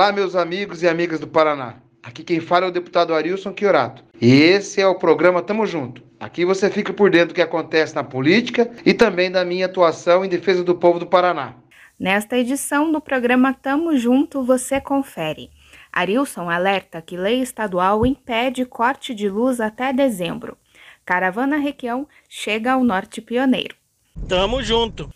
Olá, meus amigos e amigas do Paraná. Aqui quem fala é o deputado Arilson Chiorato. E esse é o programa Tamo Junto. Aqui você fica por dentro do que acontece na política e também da minha atuação em defesa do povo do Paraná. Nesta edição do programa Tamo Junto, você confere. Arilson alerta que lei estadual impede corte de luz até dezembro. Caravana Requião chega ao Norte Pioneiro. Tamo junto.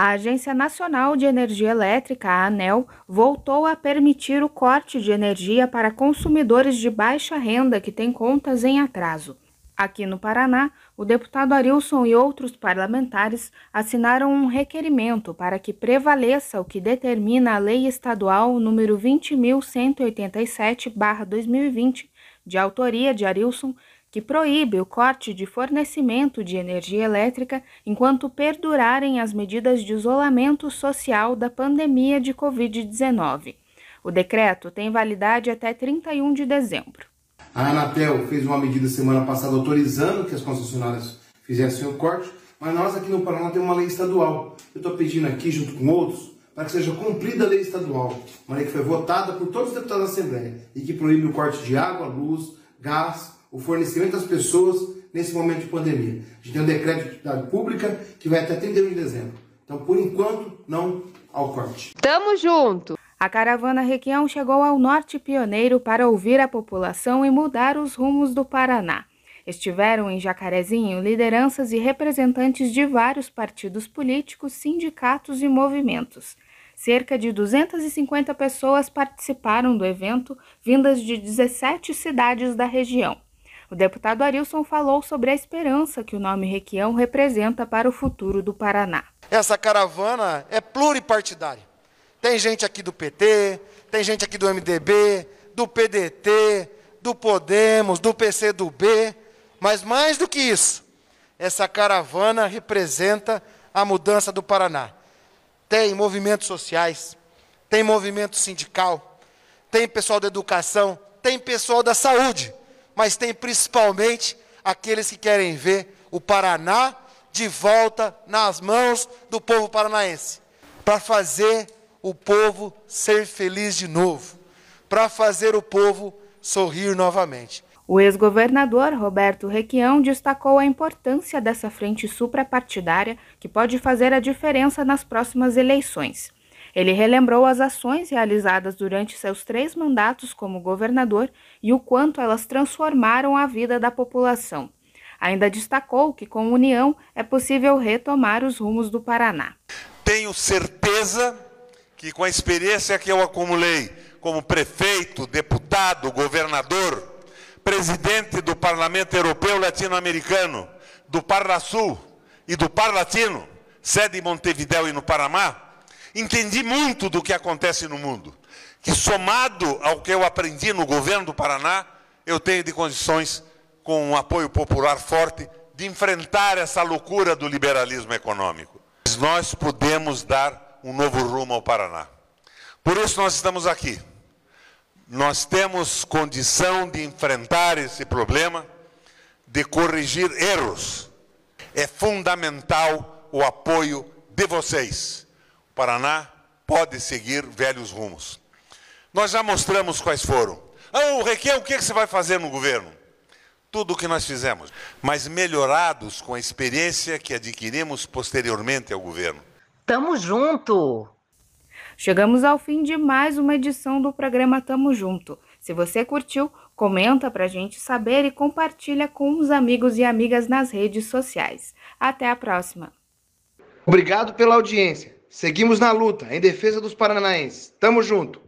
A Agência Nacional de Energia Elétrica, a ANEL, voltou a permitir o corte de energia para consumidores de baixa renda que têm contas em atraso. Aqui no Paraná, o deputado Arilson e outros parlamentares assinaram um requerimento para que prevaleça o que determina a Lei Estadual número 20.187/2020, de autoria de Arilson, que proíbe o corte de fornecimento de energia elétrica enquanto perdurarem as medidas de isolamento social da pandemia de Covid-19. O decreto tem validade até 31 de dezembro. A Anatel fez uma medida semana passada autorizando que as concessionárias fizessem o corte, mas nós aqui no Paraná temos uma lei estadual. Eu estou pedindo aqui, junto com outros, para que seja cumprida a lei estadual, uma lei que foi votada por todos os deputados da Assembleia e que proíbe o corte de água, luz, gás, o fornecimento às pessoas nesse momento de pandemia. A gente tem um decreto de utilidade pública que vai até 31 de dezembro. Então, por enquanto, não ao corte. Tamo junto! A caravana Requião chegou ao Norte Pioneiro para ouvir a população e mudar os rumos do Paraná. Estiveram em Jacarezinho lideranças e representantes de vários partidos políticos, sindicatos e movimentos. Cerca de 250 pessoas participaram do evento, vindas de 17 cidades da região. O deputado Arilson falou sobre a esperança que o nome Requião representa para o futuro do Paraná. Essa caravana é pluripartidária. Tem gente aqui do PT, tem gente aqui do MDB, do PDT, do Podemos, do PCdoB, mas mais do que isso, essa caravana representa a mudança do Paraná. Tem movimentos sociais, tem movimento sindical, tem pessoal da educação, tem pessoal da saúde mas tem principalmente aqueles que querem ver o Paraná de volta nas mãos do povo paranaense, para fazer o povo ser feliz de novo, para fazer o povo sorrir novamente. O ex-governador Roberto Requião destacou a importância dessa frente suprapartidária que pode fazer a diferença nas próximas eleições. Ele relembrou as ações realizadas durante seus três mandatos como governador e o quanto elas transformaram a vida da população. Ainda destacou que com união é possível retomar os rumos do Paraná. Tenho certeza que com a experiência que eu acumulei como prefeito, deputado, governador, presidente do Parlamento Europeu Latino-Americano, do Parnasul e do Parlatino, sede em Montevidéu e no Paraná, entendi muito do que acontece no mundo, que somado ao que eu aprendi no governo do Paraná, eu tenho de condições, com um apoio popular forte, de enfrentar essa loucura do liberalismo econômico. Nós podemos dar um novo rumo ao Paraná. Por isso nós estamos aqui. Nós temos condição de enfrentar esse problema, de corrigir erros. É fundamental o apoio de vocês Paraná pode seguir velhos rumos. Nós já mostramos quais foram. Ah, o Requião, o que você vai fazer no governo? Tudo o que nós fizemos, mas melhorados com a experiência que adquirimos posteriormente ao governo. Tamo junto! Chegamos ao fim de mais uma edição do programa Tamo Junto. Se você curtiu, comenta pra gente saber e compartilha com os amigos e amigas nas redes sociais. Até a próxima! Obrigado pela audiência. Seguimos na luta em defesa dos paranaenses. Tamo junto.